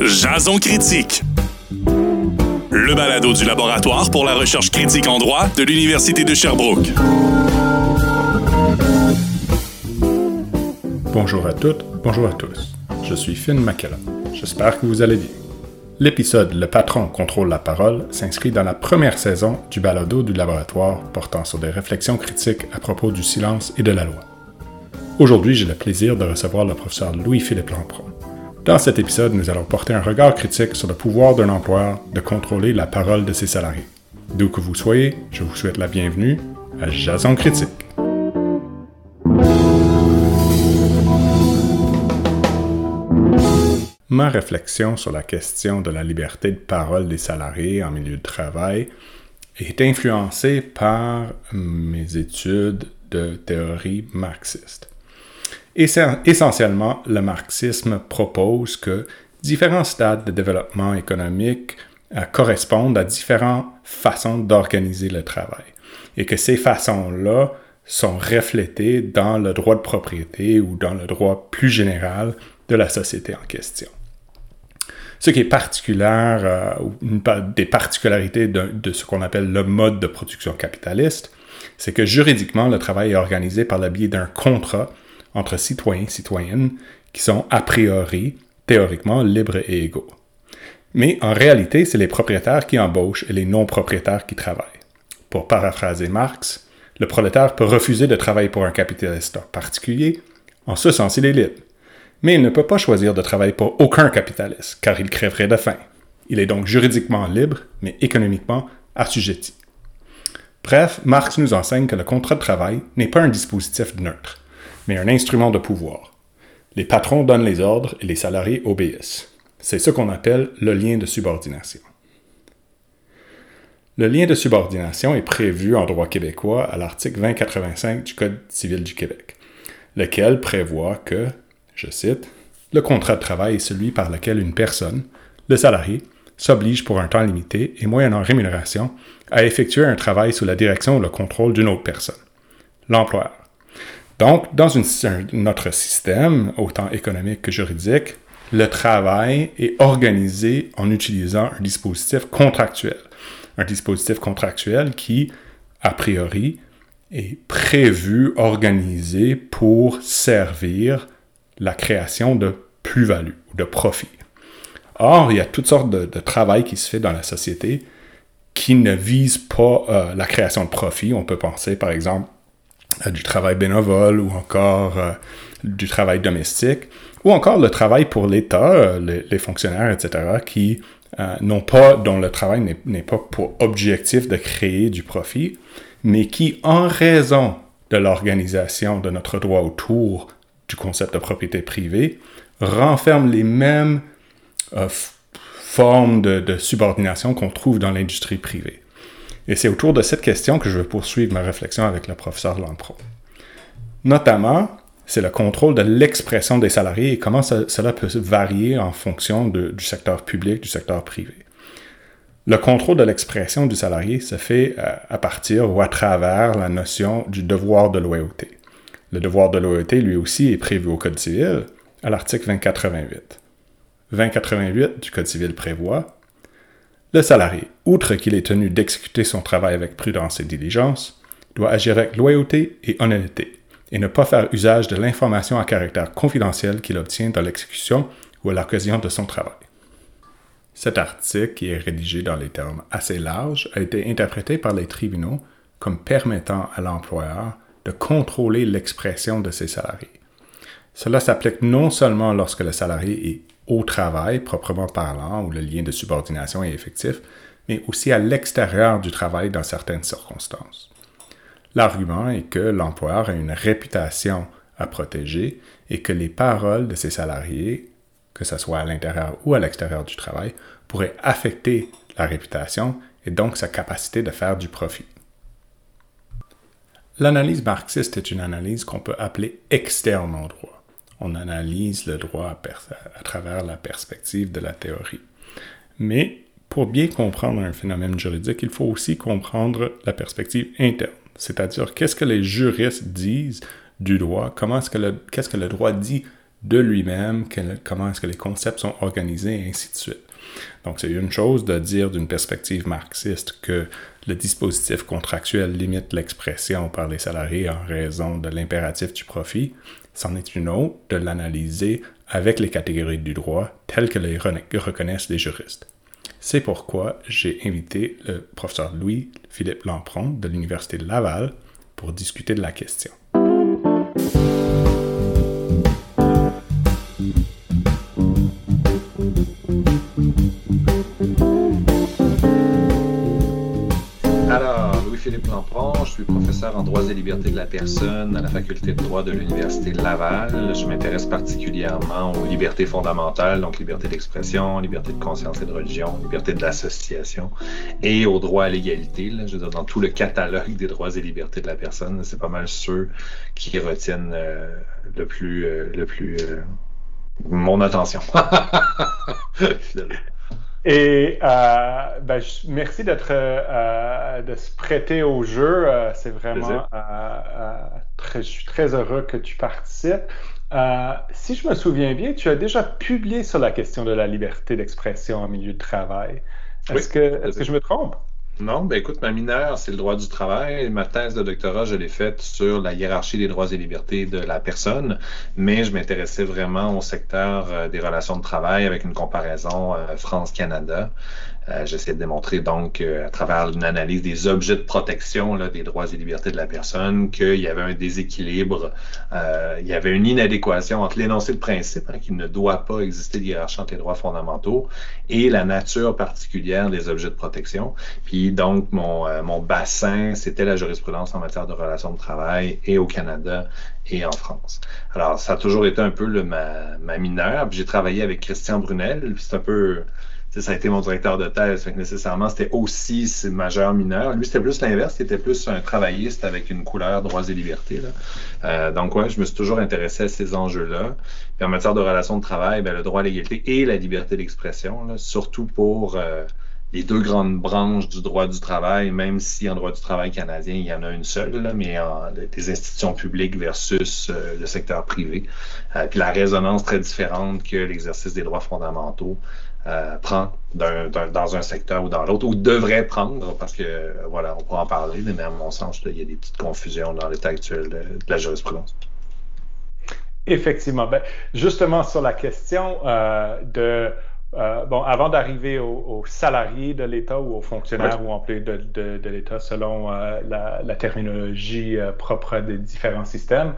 Jason Critique. Le balado du laboratoire pour la recherche critique en droit de l'Université de Sherbrooke. Bonjour à toutes, bonjour à tous. Je suis Finn McKellar. J'espère que vous allez bien. L'épisode Le patron contrôle la parole s'inscrit dans la première saison du balado du laboratoire portant sur des réflexions critiques à propos du silence et de la loi. Aujourd'hui, j'ai le plaisir de recevoir le professeur Louis-Philippe Lampron. Dans cet épisode, nous allons porter un regard critique sur le pouvoir d'un employeur de contrôler la parole de ses salariés. D'où que vous soyez, je vous souhaite la bienvenue à Jason Critique. Ma réflexion sur la question de la liberté de parole des salariés en milieu de travail est influencée par mes études de théorie marxiste. Essentiellement, le marxisme propose que différents stades de développement économique euh, correspondent à différentes façons d'organiser le travail et que ces façons-là sont reflétées dans le droit de propriété ou dans le droit plus général de la société en question. Ce qui est particulier, euh, une des particularités de ce qu'on appelle le mode de production capitaliste, c'est que juridiquement, le travail est organisé par le biais d'un contrat entre citoyens et citoyennes qui sont a priori, théoriquement, libres et égaux. Mais en réalité, c'est les propriétaires qui embauchent et les non-propriétaires qui travaillent. Pour paraphraser Marx, le prolétaire peut refuser de travailler pour un capitaliste particulier, en ce sens il est libre. Mais il ne peut pas choisir de travailler pour aucun capitaliste, car il crèverait de faim. Il est donc juridiquement libre, mais économiquement assujetti. Bref, Marx nous enseigne que le contrat de travail n'est pas un dispositif neutre mais un instrument de pouvoir. Les patrons donnent les ordres et les salariés obéissent. C'est ce qu'on appelle le lien de subordination. Le lien de subordination est prévu en droit québécois à l'article 2085 du Code civil du Québec, lequel prévoit que, je cite, le contrat de travail est celui par lequel une personne, le salarié, s'oblige pour un temps limité et moyennant rémunération à effectuer un travail sous la direction ou le contrôle d'une autre personne, l'employeur. Donc, dans notre système, autant économique que juridique, le travail est organisé en utilisant un dispositif contractuel. Un dispositif contractuel qui, a priori, est prévu, organisé pour servir la création de plus-value ou de profit. Or, il y a toutes sortes de, travail qui se fait dans la société qui ne vise pas euh, la création de profit. On peut penser, par exemple, du travail bénévole ou encore euh, du travail domestique, ou encore le travail pour l'État, euh, les, fonctionnaires, etc., qui n'ont pas, dont le travail n'est pas pour objectif de créer du profit, mais qui, en raison de l'organisation de notre droit autour du concept de propriété privée, renferme les mêmes formes de subordination qu'on trouve dans l'industrie privée. Et c'est autour de cette question que je veux poursuivre ma réflexion avec le professeur Lampro. Notamment, c'est le contrôle de l'expression des salariés et comment cela peut varier en fonction du secteur public, du secteur privé. Le contrôle de l'expression du salarié se fait euh, à partir ou à travers la notion du devoir de loyauté. Le devoir de loyauté, lui aussi, est prévu au Code civil, à l'article 2088. 2088 du Code civil prévoit le salarié, outre qu'il est tenu d'exécuter son travail avec prudence et diligence, doit agir avec loyauté et honnêteté, et ne pas faire usage de l'information à caractère confidentiel qu'il obtient dans l'exécution ou à l'occasion de son travail. Cet article, qui est rédigé dans des termes assez larges, a été interprété par les tribunaux comme permettant à l'employeur de contrôler l'expression de ses salariés. Cela s'applique non seulement lorsque le salarié est au travail proprement parlant, où le lien de subordination est effectif, mais aussi à l'extérieur du travail dans certaines circonstances. L'argument est que l'employeur a une réputation à protéger et que les paroles de ses salariés, que ce soit à l'intérieur ou à l'extérieur du travail, pourraient affecter la réputation et donc sa capacité de faire du profit. L'analyse marxiste est une analyse qu'on peut appeler externe au droit. On analyse le droit à, travers la perspective de la théorie. Mais pour bien comprendre un phénomène juridique, il faut aussi comprendre la perspective interne, c'est-à-dire qu'est-ce que les juristes disent du droit, comment est-ce que le, qu'est-ce que le droit dit de lui-même, comment est-ce que les concepts sont organisés, et ainsi de suite. Donc, c'est une chose de dire d'une perspective marxiste que le dispositif contractuel limite l'expression par les salariés en raison de l'impératif du profit. C'en est une autre de l'analyser avec les catégories du droit telles que les reconnaissent les juristes. C'est pourquoi j'ai invité le professeur Louis-Philippe Lampron de l'Université de Laval pour discuter de la question. Je suis professeur en droits et libertés de la personne à la faculté de droit de l'Université Laval. Je m'intéresse particulièrement aux libertés fondamentales, donc liberté d'expression, liberté de conscience et de religion, liberté de l'association et au droit à l'égalité. Je veux dire, dans tout le catalogue des droits et libertés de la personne, c'est pas mal ceux qui retiennent euh, le plus, euh, le plus euh, mon attention. Et euh, ben, merci d'être euh, de se prêter au jeu. Euh, c'est vraiment très, je suis très heureux que tu participes. si je me souviens bien, tu as déjà publié sur la question de la liberté d'expression en milieu de travail. Est-ce que, est-ce que je me trompe? Non, ben écoute, ma mineure, c'est le droit du travail. Ma thèse de doctorat, je l'ai faite sur la hiérarchie des droits et libertés de la personne, mais je m'intéressais vraiment au secteur euh, des relations de travail avec une comparaison euh, France-Canada. Euh, j'essaie de démontrer donc à travers une analyse des objets de protection là, des droits et libertés de la personne qu'il y avait un déséquilibre, euh, il y avait une inadéquation entre l'énoncé de principe hein, qu'il ne doit pas exister de hiérarchie entre les droits fondamentaux et la nature particulière des objets de protection. Puis donc mon, euh, mon bassin, c'était la jurisprudence en matière de relations de travail et au Canada et en France. Alors, ça a toujours été un peu ma, ma mineure. J'ai travaillé avec Christian Brunel. C'est un peu ça a été mon directeur de thèse. Fait que nécessairement, c'était aussi majeur mineur. Lui, c'était plus l'inverse. Il était plus un travailliste avec une couleur droits et libertés. Là. Euh, donc, ouais, je me suis toujours intéressé à ces enjeux-là. Puis en matière de relations de travail, ben, le droit à l'égalité et la liberté d'expression, surtout pour euh, les deux grandes branches du droit du travail, même si en droit du travail canadien, il y en a une seule, là, mais en, des institutions publiques versus euh, le secteur privé. Euh, puis la résonance très différente que l'exercice des droits fondamentaux euh, prend dans un secteur ou dans l'autre, ou devrait prendre, parce que, voilà, on pourra en parler, mais à mon sens, il y a des petites confusions dans l'état actuel de, la jurisprudence. Effectivement. Ben, justement, sur la question euh, de euh, bon, avant d'arriver aux, salariés de l'État ou aux fonctionnaires ou employés de, de, l'État selon la, la, terminologie propre des différents systèmes,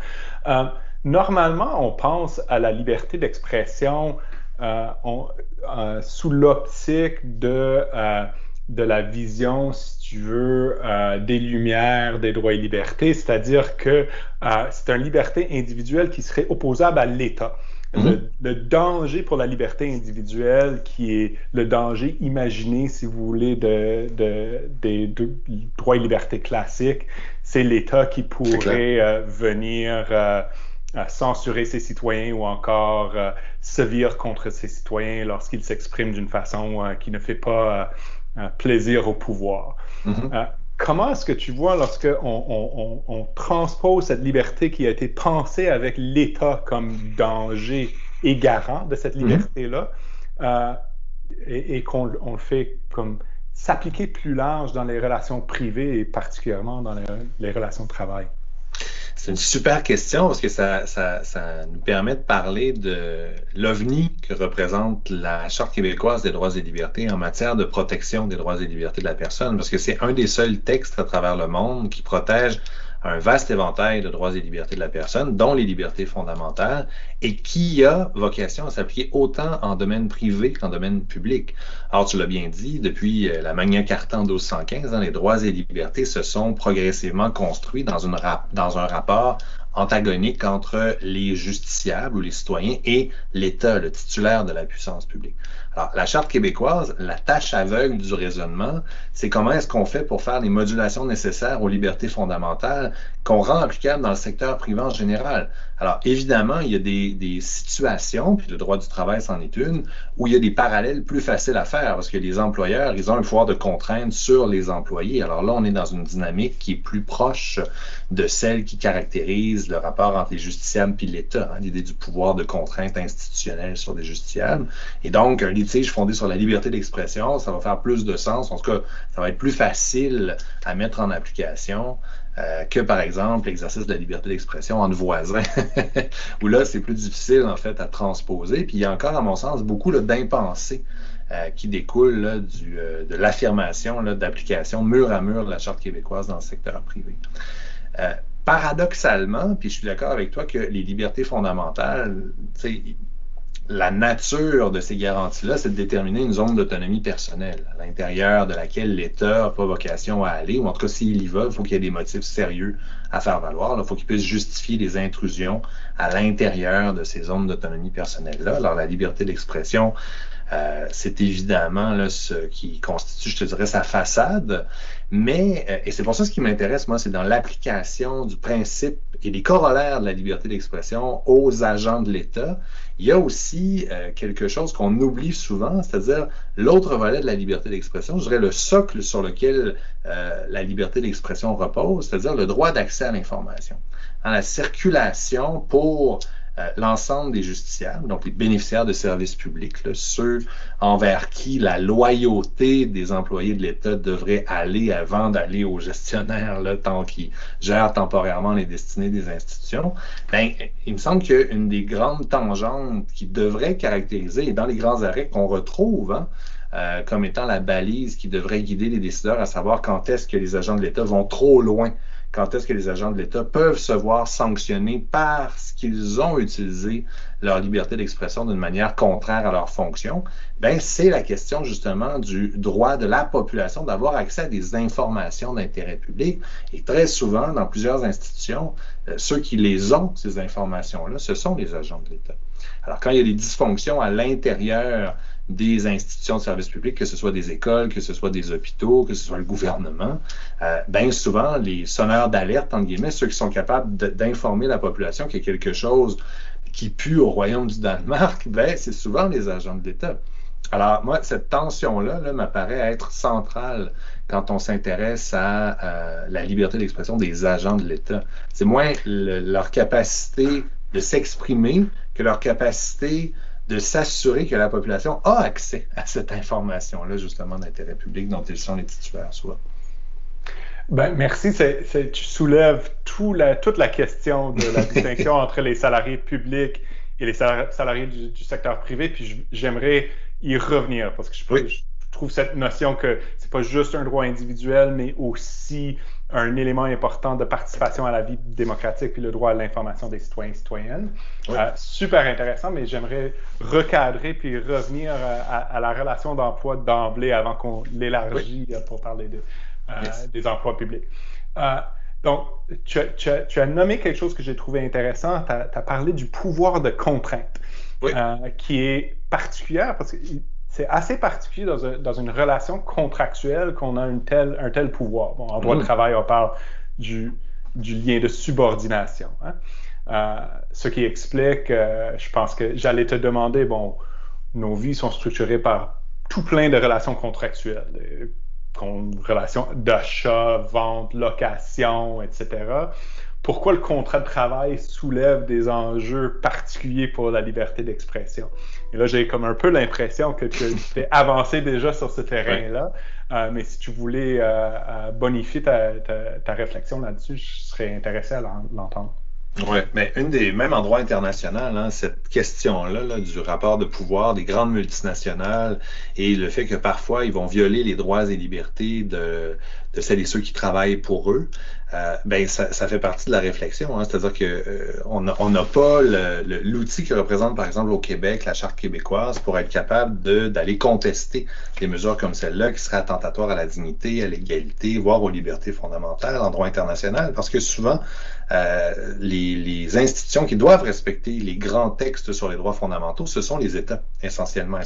normalement, on pense à la liberté d'expression euh, euh, sous l'optique de, euh, de la vision, si tu veux, des lumières, des droits et libertés, c'est-à-dire que c'est une liberté individuelle qui serait opposable à l'État. Mm-hmm. le, danger pour la liberté individuelle, qui est le danger imaginé, si vous voulez, de, des droits et libertés classiques, c'est l'État qui pourrait venir censurer ses citoyens ou encore euh, sévir contre ses citoyens lorsqu'ils s'expriment d'une façon euh, qui ne fait pas euh, plaisir au pouvoir. Mm-hmm. comment est-ce que tu vois lorsque on, transpose cette liberté qui a été pensée avec l'État comme danger et garant de cette mm-hmm. liberté-là et, qu'on le fait comme s'appliquer plus large dans les relations privées et particulièrement dans les relations de travail? C'est une super question parce que ça, ça, ça, nous permet de parler de l'OVNI que représente la Charte québécoise des droits et libertés en matière de protection des droits et libertés de la personne, parce que c'est un des seuls textes à travers le monde qui protège un vaste éventail de droits et libertés de la personne, dont les libertés fondamentales, et qui a vocation à s'appliquer autant en domaine privé qu'en domaine public. Alors, tu l'as bien dit, depuis euh, la Magna Carta en 1215, hein, les droits et libertés se sont progressivement construits dans, dans un rapport antagonique entre les justiciables ou les citoyens et l'État, le titulaire de la puissance publique. Alors, la Charte québécoise, la tâche aveugle du raisonnement, c'est comment est-ce qu'on fait pour faire les modulations nécessaires aux libertés fondamentales qu'on rend applicables dans le secteur privé en général? Alors, évidemment, il y a des, des, situations, puis le droit du travail c'en est une, où il y a des parallèles plus faciles à faire, parce que les employeurs, ils ont un pouvoir de contrainte sur les employés. Alors là, on est dans une dynamique qui est plus proche de celle qui caractérise le rapport entre les justiciables et l'État, hein, l'idée du pouvoir de contrainte institutionnelle sur les justiciables. Et donc, un litige fondé sur la liberté d'expression, ça va faire plus de sens. En tout cas, ça va être plus facile à mettre en application euh, que, par exemple, l'exercice de la liberté d'expression entre voisins, où là, c'est plus difficile, en fait, à transposer. Puis il y a encore, à mon sens, beaucoup d'impensés euh, qui découlent du, euh, de l'affirmation d'application mur à mur de la Charte québécoise dans le secteur privé. paradoxalement, puis je suis d'accord avec toi que les libertés fondamentales, la nature de ces garanties-là, c'est de déterminer une zone d'autonomie personnelle à l'intérieur de laquelle l'État n'a pas vocation à aller, ou en tout cas, s'il y va, il faut qu'il y ait des motifs sérieux à faire valoir. Il faut qu'il puisse justifier des intrusions à l'intérieur de ces zones d'autonomie personnelle-là. Alors, la liberté d'expression, euh, c'est évidemment là, ce qui constitue, je te dirais, sa façade. Mais, euh, et c'est pour ça ce qui m'intéresse, moi, c'est dans l'application du principe et des corollaires de la liberté d'expression aux agents de l'État. Il y a aussi euh, quelque chose qu'on oublie souvent, c'est-à-dire l'autre volet de la liberté d'expression, je dirais le socle sur lequel la liberté d'expression repose, c'est-à-dire le droit d'accès à l'information. la circulation pour euh, l'ensemble des justiciables, donc les bénéficiaires de services publics, ceux envers qui la loyauté des employés de l'État devrait aller avant d'aller aux gestionnaires, là, tant qu'ils gèrent temporairement les destinées des institutions, ben, il me semble qu'une des grandes tangentes qui devrait caractériser, et dans les grands arrêts qu'on retrouve, hein, euh, comme étant la balise qui devrait guider les décideurs à savoir quand est-ce que les agents de l'État vont trop loin quand est-ce que les agents de l'État peuvent se voir sanctionnés parce qu'ils ont utilisé leur liberté d'expression d'une manière contraire à leur fonction, ben c'est la question justement du droit de la population d'avoir accès à des informations d'intérêt public. Et très souvent, dans plusieurs institutions, euh, ceux qui les ont, ces informations-là, ce sont les agents de l'État. Alors, quand il y a des dysfonctions à l'intérieur des institutions de services publics, que ce soit des écoles, que ce soit des hôpitaux, que ce soit le gouvernement, euh, bien souvent, les sonneurs d'alerte, entre guillemets, ceux qui sont capables d'informer la population qu'il y a quelque chose qui pue au royaume du Danemark, ben, c'est souvent les agents de l'État. Alors, moi, cette tension-là -là, m'apparaît être centrale quand on s'intéresse à euh, la liberté d'expression des agents de l'État. C'est moins leur capacité de s'exprimer que leur capacité de s'assurer que la population a accès à cette information-là, justement, d'intérêt public dont ils sont les titulaires, soit. Ben, merci. tu soulèves tout la, toute la question de la distinction entre les salariés publics et les salariés du, secteur privé. Puis j'aimerais y revenir parce que je, je trouve cette notion que c'est pas juste un droit individuel, mais aussi un élément important de participation à la vie démocratique puis le droit à l'information des citoyens et citoyennes. Euh, super intéressant, mais j'aimerais recadrer puis revenir à, la relation d'emploi d'emblée avant qu'on l'élargisse pour parler de, euh, des emplois publics. Euh, donc, tu, tu, as nommé quelque chose que j'ai trouvé intéressant. Tu as, parlé du pouvoir de contrainte, qui est particulière parce que c'est assez particulier dans, une relation contractuelle qu'on a une telle, un tel pouvoir. Bon, en droit de mm. travail, on parle du, du lien de subordination. Hein. Euh, ce qui explique, euh, je pense que j'allais te demander, bon, nos vies sont structurées par tout plein de relations contractuelles, relations d'achat, vente, location, etc pourquoi le contrat de travail soulève des enjeux particuliers pour la liberté d'expression? Et là, j'ai comme un peu l'impression que tu fais avancer déjà sur ce terrain-là. Euh, mais si tu voulais euh, euh, bonifier ta, réflexion là-dessus, je serais intéressé à l'entendre. Oui, mais une des mêmes endroits internationaux, hein, cette question-là du rapport de pouvoir des grandes multinationales et le fait que parfois ils vont violer les droits et libertés de, de celles et ceux qui travaillent pour eux, euh, ben ça, fait partie de la réflexion. Hein. C'est-à-dire que euh, on n'a pas l'outil que représente, par exemple, au Québec, la charte québécoise, pour être capable d'aller contester des mesures comme celle-là qui seraient attentatoires à la dignité, à l'égalité, voire aux libertés fondamentales en droit international. Parce que souvent, euh, les, les, institutions qui doivent respecter les grands textes sur les droits fondamentaux, ce sont les États, essentiellement.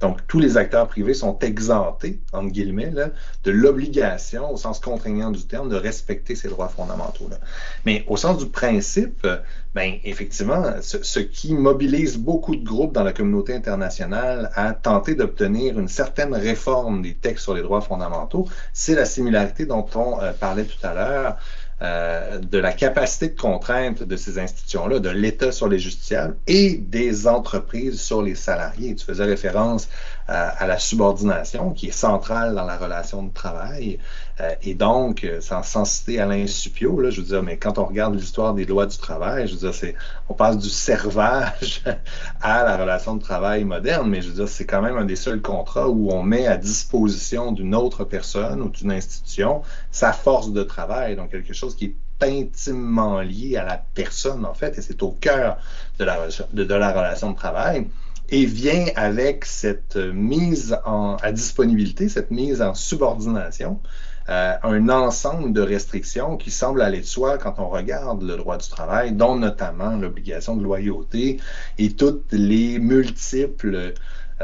donc, tous les acteurs privés sont exemptés, entre guillemets, là, de l'obligation, au sens contraignant du terme, de respecter ces droits fondamentaux. Là. Mais au sens du principe, ben, effectivement, ce, ce, qui mobilise beaucoup de groupes dans la communauté internationale à tenter d'obtenir une certaine réforme des textes sur les droits fondamentaux, c'est la similarité dont on euh, parlait tout à l'heure euh, de la capacité de contrainte de ces institutions-là, de l'État sur les justiciables et des entreprises sur les salariés. Tu faisais référence à la subordination qui est centrale dans la relation de travail. Euh, et donc, sans, sans citer Alain Supio, là, je veux dire, mais quand on regarde l'histoire des lois du travail, je veux dire, c'est, on passe du servage à la relation de travail moderne, mais je veux dire, c'est quand même un des seuls contrats où on met à disposition d'une autre personne ou d'une institution sa force de travail, donc quelque chose qui est intimement lié à la personne, en fait, et c'est au cœur de la, de, la relation de travail, et vient avec cette mise en, à disponibilité, cette mise en subordination, euh, un ensemble de restrictions qui semblent aller de soi quand on regarde le droit du travail, dont notamment l'obligation de loyauté et toutes les multiples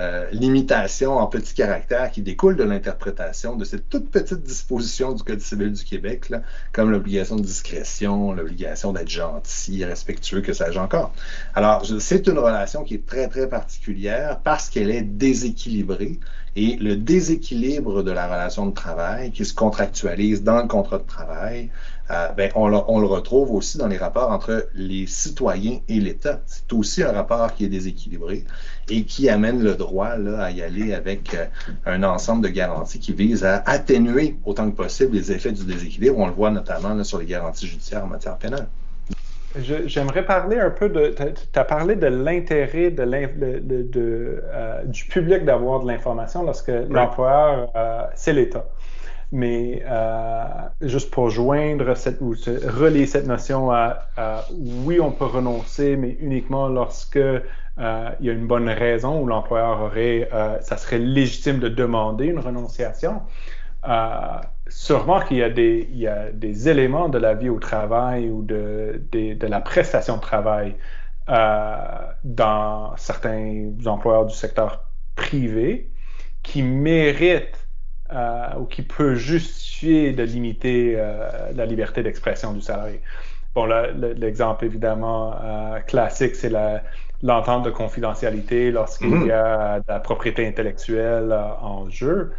euh, limitations en petits caractères qui découlent de l'interprétation de cette toute petite disposition du Code civil du Québec, là, comme l'obligation de discrétion, l'obligation d'être gentil, respectueux, que sais-je encore. Alors, c'est une relation qui est très, très particulière parce qu'elle est déséquilibrée et le déséquilibre de la relation de travail qui se contractualise dans le contrat de travail euh, ben, on, le, retrouve aussi dans les rapports entre les citoyens et l'État. C'est aussi un rapport qui est déséquilibré et qui amène le droit là, à y aller avec euh, un ensemble de garanties qui vise à atténuer autant que possible les effets du déséquilibre. On le voit notamment sur les garanties judiciaires en matière pénale. J'aimerais parler un peu de. Tu as parlé de l'intérêt de, euh, du public d'avoir de l'information lorsque l'employeur, c'est l'État. Mais euh, juste pour joindre cette, ou relier cette notion à, oui, on peut renoncer, mais uniquement lorsque euh, il y a une bonne raison où l'employeur aurait, euh, ça serait légitime de demander une renonciation. Sûrement qu'il y, a des, il y a des éléments de la vie au travail ou de, de, de la prestation de travail dans certains employeurs du secteur privé qui méritent euh, ou qui peut justifier de limiter euh, la liberté d'expression du salarié. Bon, l'exemple évidemment euh, classique, c'est l'entente de confidentialité lorsqu'il y mm-hmm. a de la propriété intellectuelle en jeu.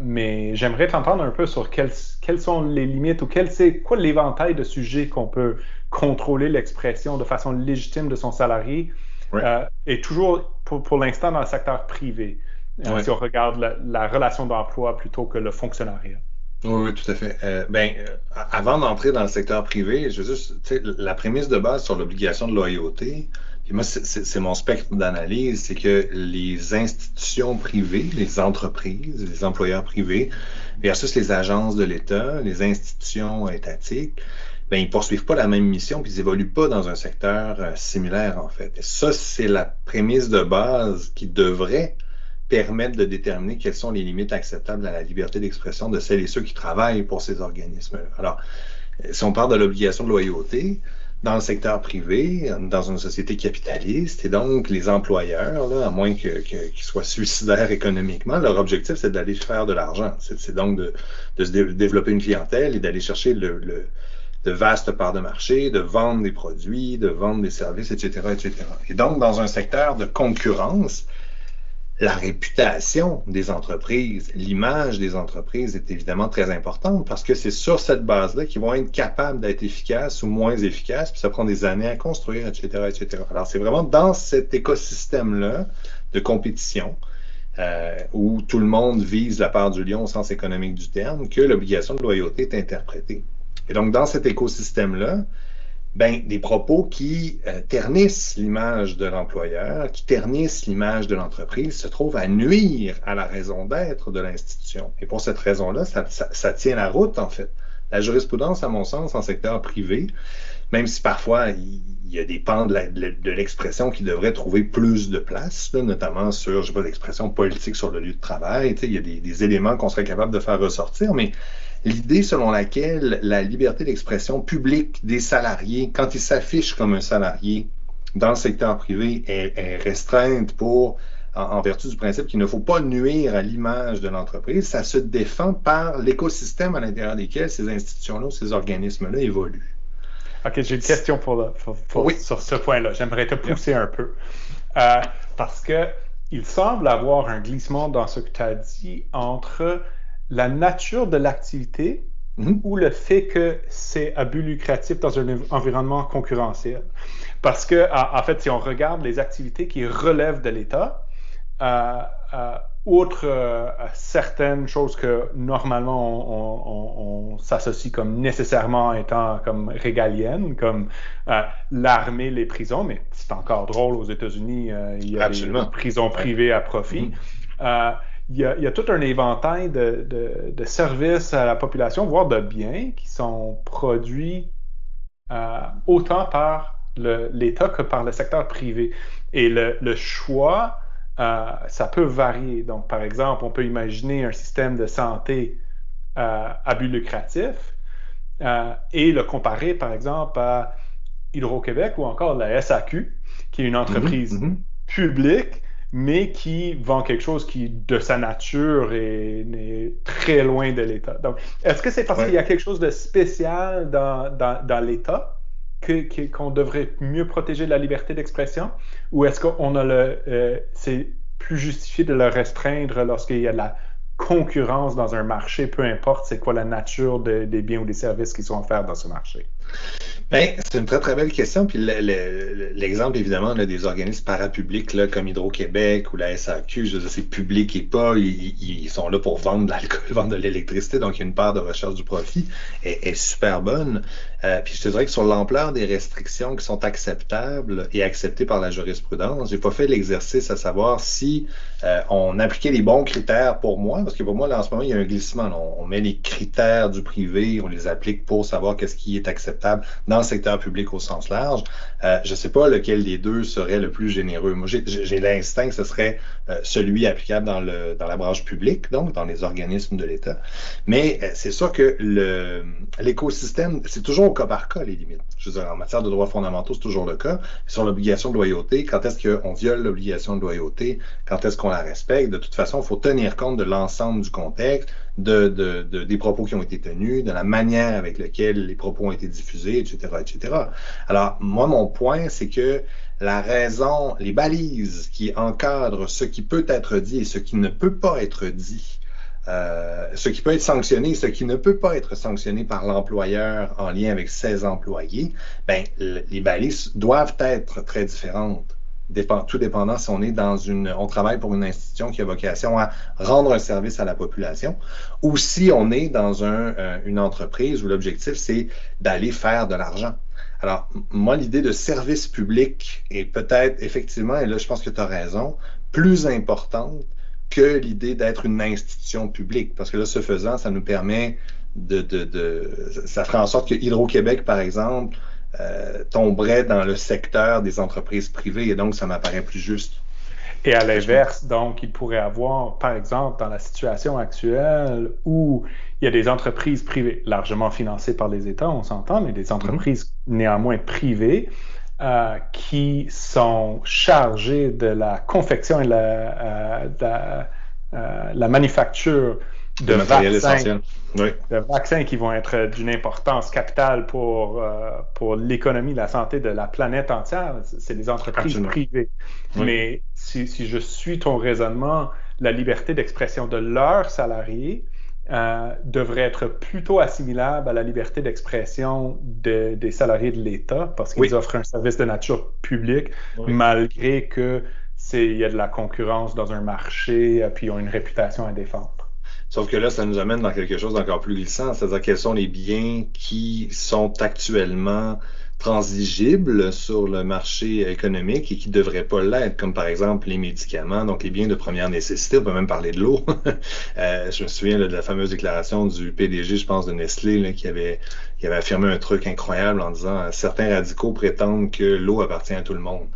Mais j'aimerais t'entendre un peu sur quelles, quelles, sont les limites ou quel c'est quoi l'éventail de sujets qu'on peut contrôler l'expression de façon légitime de son salarié et toujours pour, pour l'instant dans le secteur privé. Euh, si on regarde la, relation d'emploi plutôt que le fonctionnariat. Oui, tout à fait. Euh, ben, euh, avant d'entrer dans le secteur privé, je veux juste, la prémisse de base sur l'obligation de loyauté, puis moi, c'est mon spectre d'analyse, c'est que les institutions privées, les entreprises, les employeurs privés, versus les agences de l'État, les institutions étatiques, ben, ils poursuivent pas la même mission, puis ils évoluent pas dans un secteur similaire, en fait. Et ça, c'est la prémisse de base qui devrait permettent de déterminer quelles sont les limites acceptables à la liberté d'expression de celles et ceux qui travaillent pour ces organismes-là. Alors, si on parle de l'obligation de loyauté, dans le secteur privé, dans une société capitaliste, et donc les employeurs, là, à moins qu'ils soient suicidaires économiquement, leur objectif, c'est d'aller faire de l'argent. C'est donc de, de, se développer une clientèle et d'aller chercher le, le, de vastes parts de marché, de vendre des produits, de vendre des services, etc., etc. Et donc, dans un secteur de concurrence, la réputation des entreprises, l'image des entreprises est évidemment très importante parce que c'est sur cette base-là qu'ils vont être capables d'être efficaces ou moins efficaces, puis ça prend des années à construire, etc., etc. Alors, c'est vraiment dans cet écosystème-là de compétition euh, où tout le monde vise la part du lion au sens économique du terme que l'obligation de loyauté est interprétée. Et donc, dans cet écosystème-là, ben, des propos qui euh, ternissent l'image de l'employeur, qui ternissent l'image de l'entreprise, se trouvent à nuire à la raison d'être de l'institution. Et pour cette raison-là, ça, ça, tient la route, en fait, la jurisprudence, à mon sens, en secteur privé, même si parfois il y a des pans de l'expression qui devraient trouver plus de place, notamment sur, je sais pas, l'expression politique sur le lieu de travail. Il y a des, des éléments qu'on serait capable de faire ressortir, mais l'idée selon laquelle la liberté d'expression publique des salariés, quand ils s'affichent comme un salarié dans le secteur privé, est, restreinte pour en, vertu du principe qu'il ne faut pas nuire à l'image de l'entreprise, ça se défend par l'écosystème à l'intérieur desquels ces institutions-là, ces organismes-là évoluent. OK, j'ai une question pour, sur ce point-là. J'aimerais te pousser un peu. Euh, parce que il semble avoir un glissement dans ce que tu as dit entre la nature de l'activité mhm. ou le fait que c'est à but lucratif dans un environnement concurrentiel. Parce que, en fait, si on regarde les activités qui relèvent de l'État, euh, euh, outre euh, certaines choses que normalement on, s'associe comme nécessairement étant comme régaliennes, comme l'armée, les prisons, mais c'est encore drôle aux États-Unis, il y a des prisons privées à profit. Mhm il y, a, tout un éventail de, services à la population, voire de biens qui sont produits euh, autant par l'État que par le secteur privé. Et le, choix, euh, ça peut varier. Donc, par exemple, on peut imaginer un système de santé euh, à but lucratif et le comparer, par exemple, à Hydro-Québec ou encore la SAQ, qui est une entreprise mm-hmm. publique mais qui vend quelque chose qui, de sa nature, est, très loin de l'État. Donc, est-ce que c'est parce qu'il y a quelque chose de spécial dans, dans, l'État qu'on devrait mieux protéger la liberté d'expression, ou est-ce qu'on a le, euh, c'est plus justifié de le restreindre lorsqu'il y a de la concurrence dans un marché, peu importe c'est quoi la nature des biens ou des services qui sont offerts dans ce marché? Ben, c'est une très, très belle question. Puis l'exemple, évidemment, des organismes parapublics comme Hydro-Québec ou la SAQ, je c'est public et pas. Ils, sont là pour vendre de l'alcool, vendre de l'électricité, donc il y a une part de recherche du profit est super bonne. Euh, puis je te dirais que sur l'ampleur des restrictions qui sont acceptables et acceptées par la jurisprudence, j'ai pas fait l'exercice à savoir si euh, on appliquait les bons critères pour moi, parce que pour moi, là, en ce moment, il y a un glissement. On, met les critères du privé, on les applique pour savoir qu'est-ce qui est acceptable dans le secteur public au sens large. Euh, je sais pas lequel des deux serait le plus généreux. Moi, j'ai l'instinct que ce serait euh, celui applicable dans, le, dans la branche publique, donc dans les organismes de l'État. Mais c'est sûr que l'écosystème, c'est toujours au cas par cas, les limites. Je veux dire, en matière de droits fondamentaux, c'est toujours le cas. Sur l'obligation de loyauté, quand est-ce qu'on viole l'obligation de loyauté? Quand est-ce qu'on la respecte? De toute façon, il faut tenir compte de l'ensemble du contexte, de, des propos qui ont été tenus, de la manière avec laquelle les propos ont été diffusés, etc., etc. Alors, moi, mon point, c'est que la raison, les balises qui encadrent ce qui peut être dit et ce qui ne peut pas être dit, euh, ce qui peut être sanctionné, ce qui ne peut pas être sanctionné par l'employeur en lien avec ses employés, ben, les balises doivent être très différentes. Tout dépendant si on est dans une, on travaille pour une institution qui a vocation à rendre un service à la population, ou si on est dans un, euh, une entreprise où l'objectif c'est d'aller faire de l'argent. Alors, moi, l'idée de service public est peut-être effectivement, et là je pense que tu as raison, plus importante que l'idée d'être une institution publique. Parce que là, ce faisant, ça nous permet de, de, ça ferait en sorte que Hydro-Québec, par exemple, euh, tomberait dans le secteur des entreprises privées et donc ça m'apparaît plus juste. Et à l'inverse, donc, il pourrait avoir, par exemple, dans la situation actuelle où il y a des entreprises privées largement financées par les États, on s'entend, mais des entreprises néanmoins privées euh, qui sont chargés de la confection et la, euh, euh, la, manufacture de, vaccins, de vaccins qui vont être d'une importance capitale pour, pour l'économie, la santé de la planète entière. C'est des entreprises privées. Mais si, si, je suis ton raisonnement, la liberté d'expression de leurs salariés euh, devrait être plutôt assimilable à la liberté d'expression des salariés de l'État parce qu'ils offrent un service de nature publique malgré que il y a de la concurrence dans un marché et euh, puis ils ont une réputation à défendre. Sauf que là, ça nous amène dans quelque chose d'encore plus glissant, c'est-à-dire quels sont les biens qui sont actuellement transigibles sur le marché économique et qui ne devraient pas l'être, comme par exemple les médicaments, donc les biens de première nécessité. On peut même parler de l'eau. euh, je me souviens de la fameuse déclaration du PDG, je pense, de Nestlé, qui avait affirmé un truc incroyable en disant certains radicaux prétendent que l'eau appartient à tout le monde.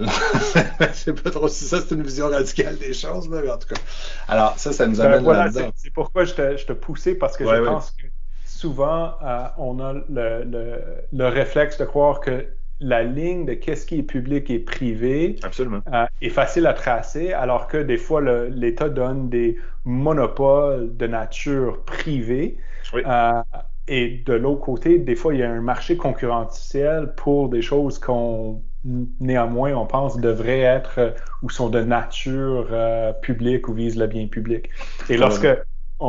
je sais pas trop si ça c'est une vision radicale des choses, mais en tout cas. Alors, ça, ça nous ben, amène voilà, là-dedans. C'est pourquoi je te, je te poussais, parce que je pense que souvent, euh, on a le, le, le, réflexe de croire que la ligne de qu'est-ce qui est public et privé euh, est facile à tracer, alors que des fois, l'État donne des monopoles de nature privée. Euh, et de l'autre côté, des fois, il y a un marché concurrentiel pour des choses qu'on, néanmoins, on pense devraient être ou sont de nature publique ou visent le bien public. Et lorsque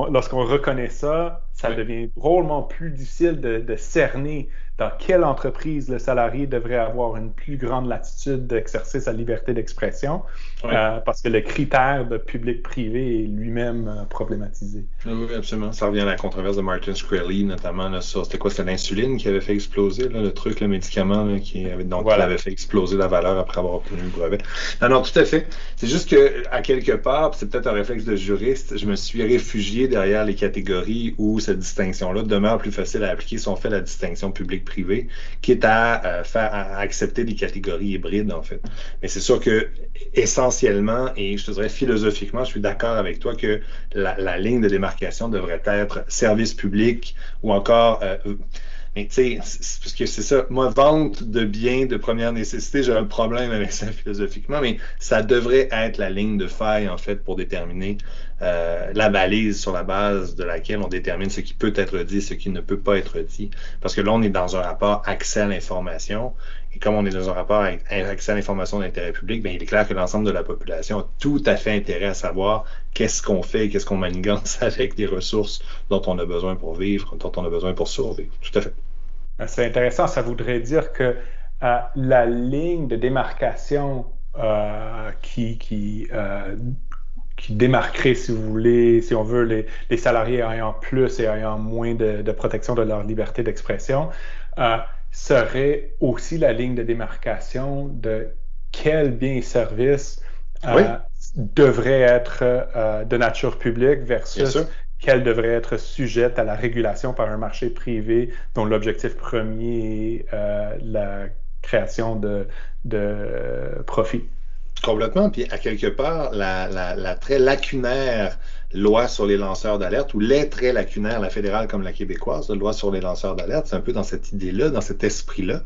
lorsqu'on reconnaît ça, ça devient drôlement plus difficile de, cerner dans quelle entreprise le salarié devrait avoir une plus grande latitude d'exercer sa liberté d'expression, euh, parce que le critère de public-privé est lui-même euh, problématisé. Oui, absolument. Ça revient à la controverse de Martin Shkreli, notamment là, sur, c'était quoi, c'était l'insuline qui avait fait exploser, le truc, le médicament qui avait, donc, avait fait exploser la valeur après avoir obtenu le brevet. Non, non, tout à fait. C'est juste que, à quelque part, c'est peut-être un réflexe de juriste, je me suis réfugié derrière les catégories où cette distinction-là demeure plus facile à appliquer si on fait la distinction public-privé, quitte à euh, faire à accepter des catégories hybrides, en fait. Mais c'est sûr que essentiellement, et je te dirais philosophiquement, je suis d'accord avec toi que la, la, ligne de démarcation devrait être service public ou encore euh, mais tu sais, parce que c'est ça, moi, vente de biens de première nécessité, j'ai un problème avec ça philosophiquement, mais ça devrait être la ligne de faille, en fait, pour déterminer euh, la balise sur la base de laquelle on détermine ce qui peut être dit, ce qui ne peut pas être dit. Parce que là, on est dans un rapport accès à l'information. Et comme on est dans un rapport accès à l'information d'intérêt public, bien, il est clair que l'ensemble de la population a tout à fait intérêt à savoir qu'est-ce qu'on fait qu'est-ce qu'on manigance avec des ressources dont on a besoin pour vivre, dont on a besoin pour survivre. Tout à fait. Euh, c'est intéressant. Ça voudrait dire que euh, la ligne de démarcation euh, qui, qui, démarquerait, si vous voulez, si on veut, les, les salariés ayant plus et ayant moins de, de protection de leur liberté d'expression, serait aussi la ligne de démarcation de quels biens et services devraient être de nature publique versus qu'elle devrait être sujette à la régulation par un marché privé dont l'objectif premier est euh, la création de, de profit. Complètement. Puis, à quelque part, la, la, très lacunaire loi sur les lanceurs d'alerte, ou les très lacunaires, la fédérale comme la québécoise, la loi sur les lanceurs d'alerte, c'est un peu dans cette idée-là, dans cet esprit-là.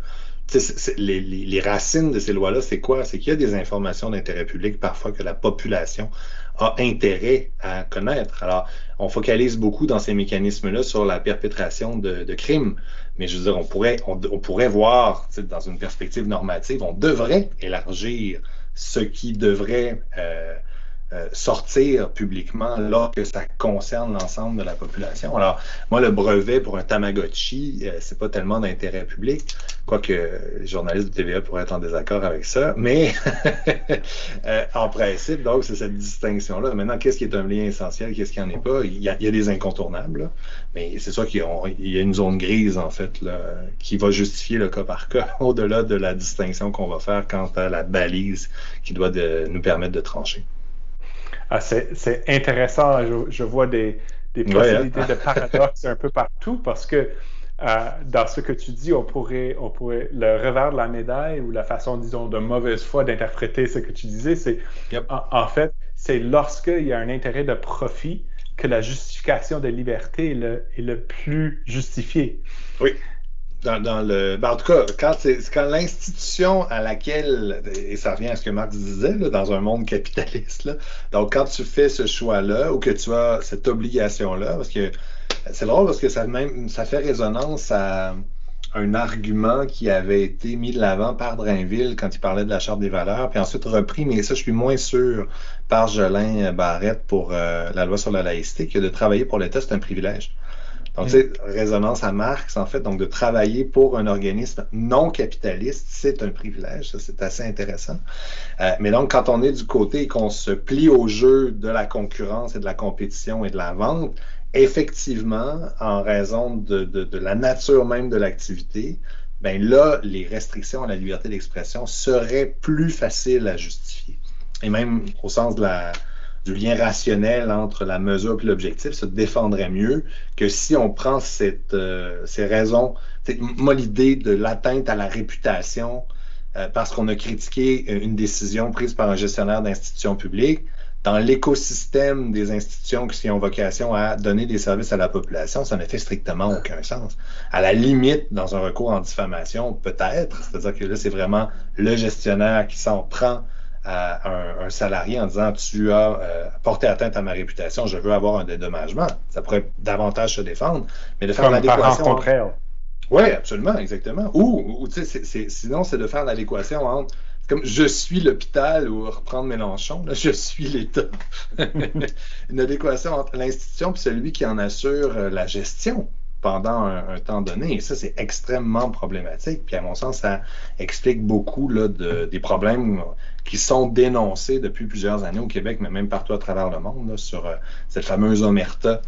Les, racines de ces lois-là, c'est quoi? C'est qu'il y a des informations d'intérêt public parfois que la population a intérêt à connaître. Alors, on focalise beaucoup dans ces mécanismes-là sur la perpétration de, crimes. Mais je veux dire, on pourrait, on, pourrait voir, dans une perspective normative, on devrait élargir ce qui devrait euh, euh, sortir publiquement lorsque ça concerne l'ensemble de la population. Alors, moi, le brevet pour un Tamagotchi, euh, c'est pas tellement d'intérêt public, quoique les journalistes de TVA pourraient être en désaccord avec ça, mais euh, en principe, donc, c'est cette distinction-là. Maintenant, qu'est-ce qui est un lien essentiel, qu'est-ce qui n'en est pas? Il y, a, il y a des incontournables, mais c'est sûr qu'il y, a une zone grise, en fait, qui va justifier le cas par cas, au-delà de la distinction qu'on va faire quant à la balise qui doit nous permettre de trancher. Ah, c'est intéressant. Je, vois des, des hein. possibilités de paradoxe un peu partout parce que euh, dans ce que tu dis, on pourrait, on pourrait le revers de la médaille ou la façon, disons, de mauvaise foi d'interpréter ce que tu disais, c'est en, fait, c'est lorsqu'il y a un intérêt de profit que la justification de liberté est le, est le plus justifié. Oui Ben, en tout cas, quand c'est quand l'institution à laquelle, et ça revient à ce que Marx disait, là, dans un monde capitaliste, là, donc quand tu fais ce choix-là ou que tu as cette obligation-là, parce que c'est drôle parce que ça, même, ça fait résonance à un argument qui avait été mis de l'avant par Drainville quand il parlait de la Charte des valeurs, puis ensuite repris, mais ça, je suis moins sûr, par Jolin Barrette pour euh, la loi sur la laïcité, que de travailler pour l'État, c'est un privilège. Donc, tu résonance à Marx, en fait, donc de travailler pour un organisme non capitaliste, c'est un privilège, ça c'est assez intéressant. Euh, mais donc, quand on est du côté et qu'on se plie au jeu de la concurrence et de la compétition et de la vente, effectivement, en raison de, de, de la nature même de l'activité, ben là, les restrictions à la liberté d'expression seraient plus faciles à justifier. Et même au sens de la, du lien rationnel entre la mesure et l'objectif se défendrait mieux que si on prend cette, euh, ces raisons. Moi, l'idée de l'atteinte à la réputation euh, parce qu'on a critiqué une décision prise par un gestionnaire d'institutions publiques, dans l'écosystème des institutions qui ont vocation à donner des services à la population, ça n'a fait strictement aucun sens. À la limite, dans un recours en diffamation, peut-être, c'est-à-dire que là, c'est vraiment le gestionnaire qui s'en prend à un, salarié en disant tu as euh, porté atteinte à ma réputation, je veux avoir un dédommagement. Ça pourrait davantage se défendre, mais de faire l'adéquation. contraire. Oui, absolument, exactement. Ou, ou sinon, c'est de faire l'adéquation entre comme je suis l'hôpital ou reprendre Mélenchon, je suis l'État. Une adéquation entre l'institution et celui qui en assure euh, la gestion pendant un, temps donné. Et ça, c'est extrêmement problématique. Puis à mon sens, ça explique beaucoup là, de, des problèmes qui sont dénoncés depuis plusieurs années au Québec, mais même partout à travers le monde, sur euh, cette fameuse omerta.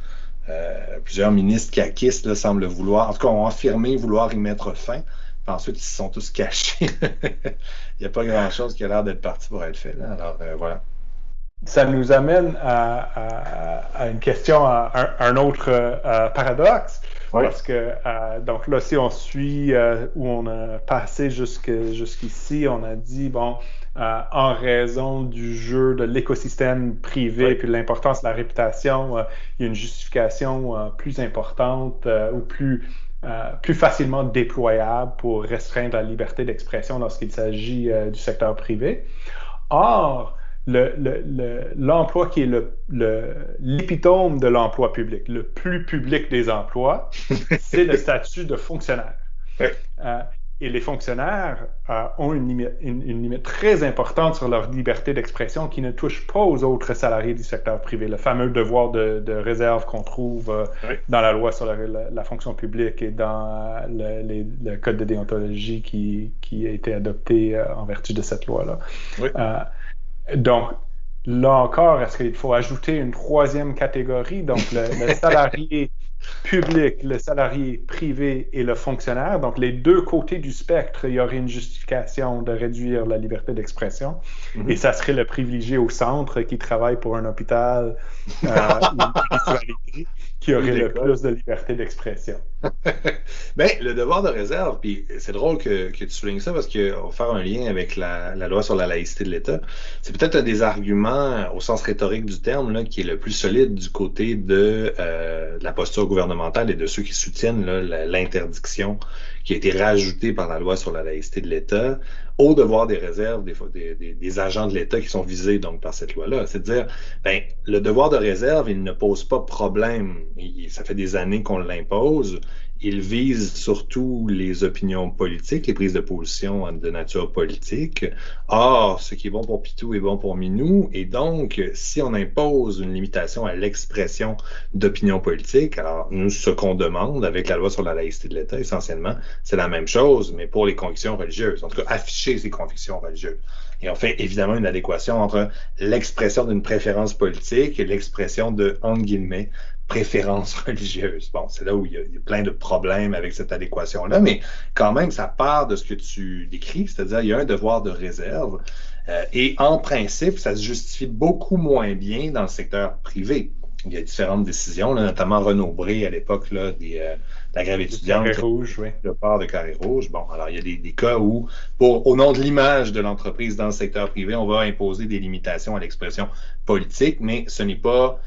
Euh, plusieurs ministres qui acquissent semblent vouloir, en tout cas, ont affirmé vouloir y mettre fin. ensuite, ils se sont tous cachés. Il n'y a pas grand-chose qui a l'air d'être parti pour être fait. Alors, euh, voilà. Ça nous amène à, une question, à un, autre paradoxe. Parce que, donc là, si on suit où on a passé jusqu'ici, on a dit, bon, euh, en raison du jeu de l'écosystème privé et puis l'importance de la réputation, euh, il y a une justification euh, plus importante ou plus, plus facilement déployable pour restreindre la liberté d'expression lorsqu'il s'agit du secteur privé. Or, l'emploi le, qui est l'épitome de l'emploi public, le plus public des emplois, c'est le statut de fonctionnaire. Et les fonctionnaires euh, ont une limite, très importante sur leur liberté d'expression qui ne touche pas aux autres salariés du secteur privé. Le fameux devoir de, réserve qu'on trouve euh, dans la loi sur la, fonction publique et dans euh, le, code de déontologie qui, a été adopté en vertu de cette loi-là. Donc, là encore, est-ce qu'il faut ajouter une troisième catégorie? Donc, le salarié public, le salarié privé et le fonctionnaire. Donc, les deux côtés du spectre, il y aurait une justification de réduire la liberté d'expression. Mhm. Et ça serait le privilégié au centre qui travaille pour un hôpital euh, qui aurait le plus de liberté d'expression. Bien, le devoir de réserve, puis c'est drôle que, tu soulignes ça parce qu'on va faire un lien avec la, loi sur la laïcité de l'État. C'est peut-être un des arguments, au sens rhétorique du terme, là, qui est le plus solide du côté de, euh, de la posture gouvernementale et de ceux qui soutiennent l'interdiction qui a été rajoutée par la loi sur la laïcité de l'État au devoir des réserves des, des, des agents de l'État qui sont visés donc par cette loi-là. C'est-à-dire, ben, le devoir de réserve, il ne pose pas problème. ça fait des années qu'on l'impose il vise surtout les opinions politiques, les prises de position de nature politique. Or, ce qui est bon pour Pitou est bon pour Minou. Et donc, si on impose une limitation à l'expression d'opinions politiques, alors nous, ce qu'on demande avec la loi sur la laïcité de l'État, essentiellement, c'est la même chose, mais pour les convictions religieuses. En tout cas, afficher ses convictions religieuses. Et on fait évidemment une adéquation entre l'expression d'une préférence politique et l'expression de, entre guillemets, préférence religieuse. Bon, c'est là où il y, a, plein de problèmes avec cette adéquation-là, mais quand même, ça part de ce que tu décris, c'est-à-dire il y a un devoir de réserve. Euh, et en principe, ça se justifie beaucoup moins bien dans le secteur privé. Il y a différentes décisions, notamment Renaud Bré à l'époque des, euh, de la grève étudiante. Carré rouge, oui. Le port de carré rouge. Bon, alors il y a des, des cas où, pour, au nom de l'image de l'entreprise dans le secteur privé, on va imposer des limitations à l'expression politique, mais ce n'est pas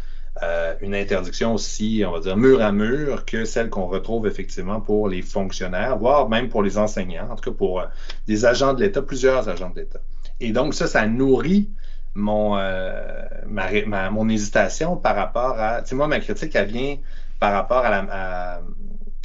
euh, une interdiction aussi, on va dire, mur à mur que celle qu'on retrouve effectivement pour les fonctionnaires, voire même pour les enseignants, en tout cas pour euh, des agents de l'État, plusieurs agents de l'État. Et donc ça, ça nourrit mon, euh, ma, mon hésitation par rapport à, tu sais, moi, ma critique, elle vient par rapport à la, à,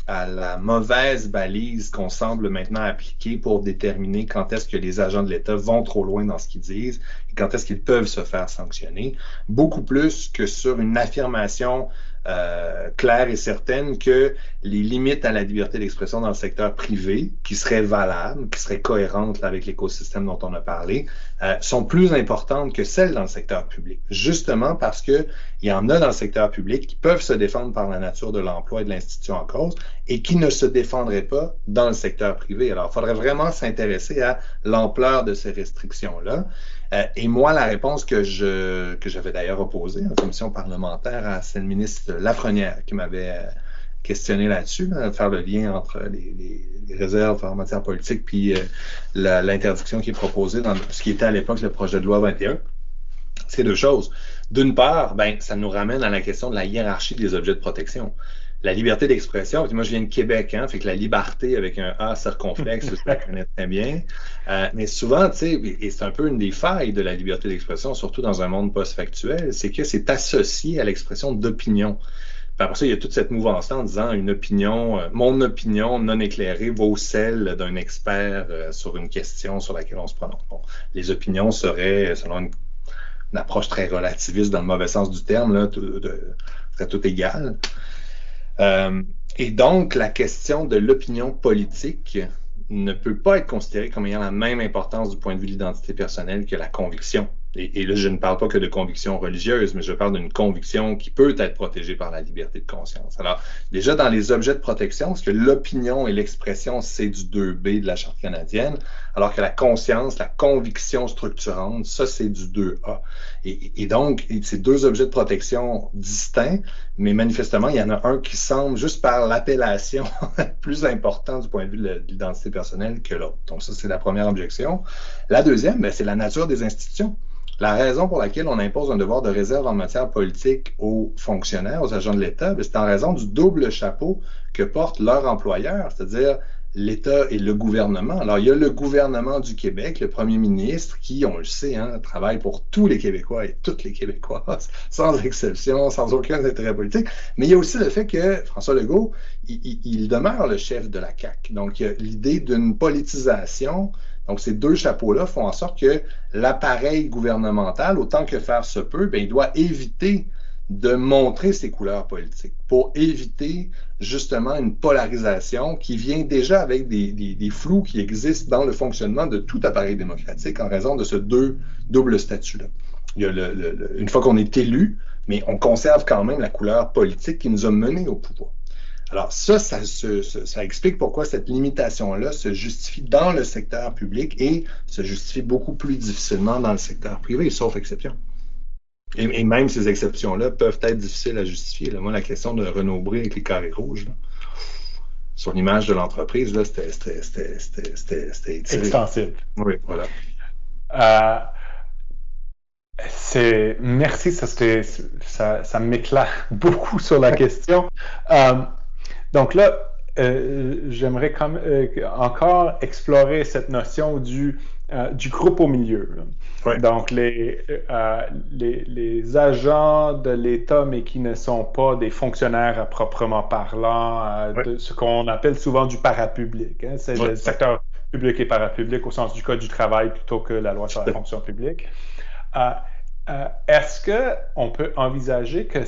à la mauvaise balise qu'on semble maintenant appliquer pour déterminer quand est-ce que les agents de l'État vont trop loin dans ce qu'ils disent et quand est-ce qu'ils peuvent se faire sanctionner, beaucoup plus que sur une affirmation euh, claire et certaine que les limites à la liberté d'expression dans le secteur privé, qui seraient valables, qui seraient cohérentes avec l'écosystème dont on a parlé, euh, sont plus importantes que celles dans le secteur public. Justement parce que il y en a dans le secteur public qui peuvent se défendre par la nature de l'emploi et de l'institution en cause, et qui ne se défendraient pas dans le secteur privé. Alors, il faudrait vraiment s'intéresser à l'ampleur de ces restrictions-là. Euh, et moi, la réponse que je que j'avais d'ailleurs opposée en commission parlementaire à celle ministre Lafrenière qui m'avait euh, questionné là-dessus, faire le lien entre les, réserves en matière politique puis euh, l'interdiction qui est proposée dans ce qui était à l'époque le projet de loi 21. C'est deux choses. D'une part, ben, ça nous ramène à la question de la hiérarchie des objets de protection la liberté d'expression, moi je viens de Québec, hein, fait que la liberté avec un A circonflexe, je la connais très bien. Euh, mais souvent, tu sais, et c'est un peu une des failles de la liberté d'expression, surtout dans un monde post-factuel, c'est que c'est associé à l'expression d'opinion. Après ça, il y a toute cette mouvance-là en disant une opinion, euh, mon opinion non éclairée vaut celle d'un expert euh, sur une question sur laquelle on se prononce. Bon, les opinions seraient, selon une, approche très relativiste dans le mauvais sens du terme, là, tout, seraient toutes égales. Euh, et donc, la question de l'opinion politique ne peut pas être considérée comme ayant la même importance du point de vue de l'identité personnelle que la conviction. Et, là, je ne parle pas que de conviction religieuse, mais je parle d'une conviction qui peut être protégée par la liberté de conscience. Alors, déjà dans les objets de protection, parce que l'opinion et l'expression, c'est du 2B de la Charte canadienne, alors que la conscience, la conviction structurante, ça, c'est du 2A. Et, donc, c'est deux objets de protection distincts, mais manifestement, il y en a un qui semble, juste par l'appellation, plus important du point de vue de l'identité personnelle que l'autre. Donc, ça, c'est la première objection. La deuxième, ben, c'est la nature des institutions. La raison pour laquelle on impose un devoir de réserve en matière politique aux fonctionnaires, aux agents de l'État, ben, c'est en raison du double chapeau que porte leur employeur, c'est-à-dire l'État et le gouvernement. Alors, il y a le gouvernement du Québec, le premier ministre, qui, on le sait, hein, travaille pour tous les Québécois et toutes les Québécoises, sans exception, sans aucun intérêt politique. Mais il y a aussi le fait que François Legault, il, demeure le chef de la CAQ. Donc, il y a l'idée d'une politisation donc, ces deux chapeaux-là font en sorte que l'appareil gouvernemental, autant que faire se peut, bien, il doit éviter de montrer ses couleurs politiques pour éviter justement une polarisation qui vient déjà avec des, des, flous qui existent dans le fonctionnement de tout appareil démocratique en raison de ce deux, double statut-là. Il y a le, une fois qu'on est élu, mais on conserve quand même la couleur politique qui nous a menés au pouvoir. Alors ça, ça, explique pourquoi cette limitation-là se justifie dans le secteur public et se justifie beaucoup plus difficilement dans le secteur privé, sauf exception. Et, même ces exceptions-là peuvent être difficiles à justifier. Moi, la question de Renaud Bré avec les carrés rouges, sur l'image de l'entreprise, c'était extensible. Oui, voilà. Euh, c'est merci, ça, ça, ça m'éclaire beaucoup sur la question. Euh, donc là, euh, j'aimerais euh, encore explorer cette notion du, euh, du groupe au milieu. Donc, les, les, les, agents de l'État, mais qui ne sont pas des fonctionnaires à proprement parlant, de ce qu'on appelle souvent du parapublic. Hein. C'est le secteur public et parapublic au sens du Code du travail plutôt que la loi sur la fonction publique. Est-ce qu'on peut envisager que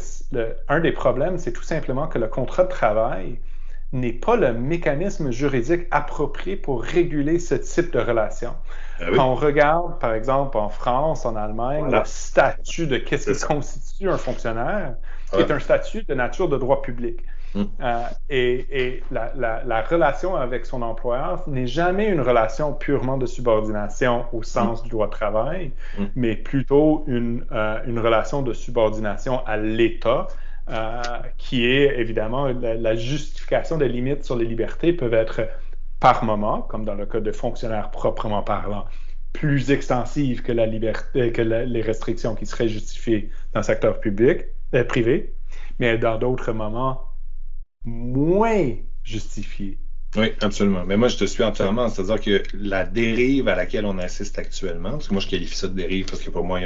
un des problèmes, c'est tout simplement que le contrat de travail n'est pas le mécanisme juridique approprié pour réguler ce type de relation? Ah Quand on regarde, par exemple, en France, en Allemagne, le statut de qu'est-ce qui constitue un fonctionnaire, est un statut de nature de droit public. Hmm. Euh, et, la, relation avec son employeur n'est jamais une relation purement de subordination au sens hmm. du droit de travail, hmm. mais plutôt une, euh, une relation de subordination à l'État euh, qui est évidemment la, justification des limites sur les libertés peuvent être par moment, comme dans le cas de fonctionnaires proprement parlant, plus extensives que, la liberté, que les restrictions qui seraient justifiées dans le secteur public, euh, privé, mais dans d'autres moments moins justifiées. Oui, absolument. Mais moi, je te suis entièrement. C'est-à-dire que la dérive à laquelle on assiste actuellement, parce que moi, je qualifie ça de dérive parce que pour moi,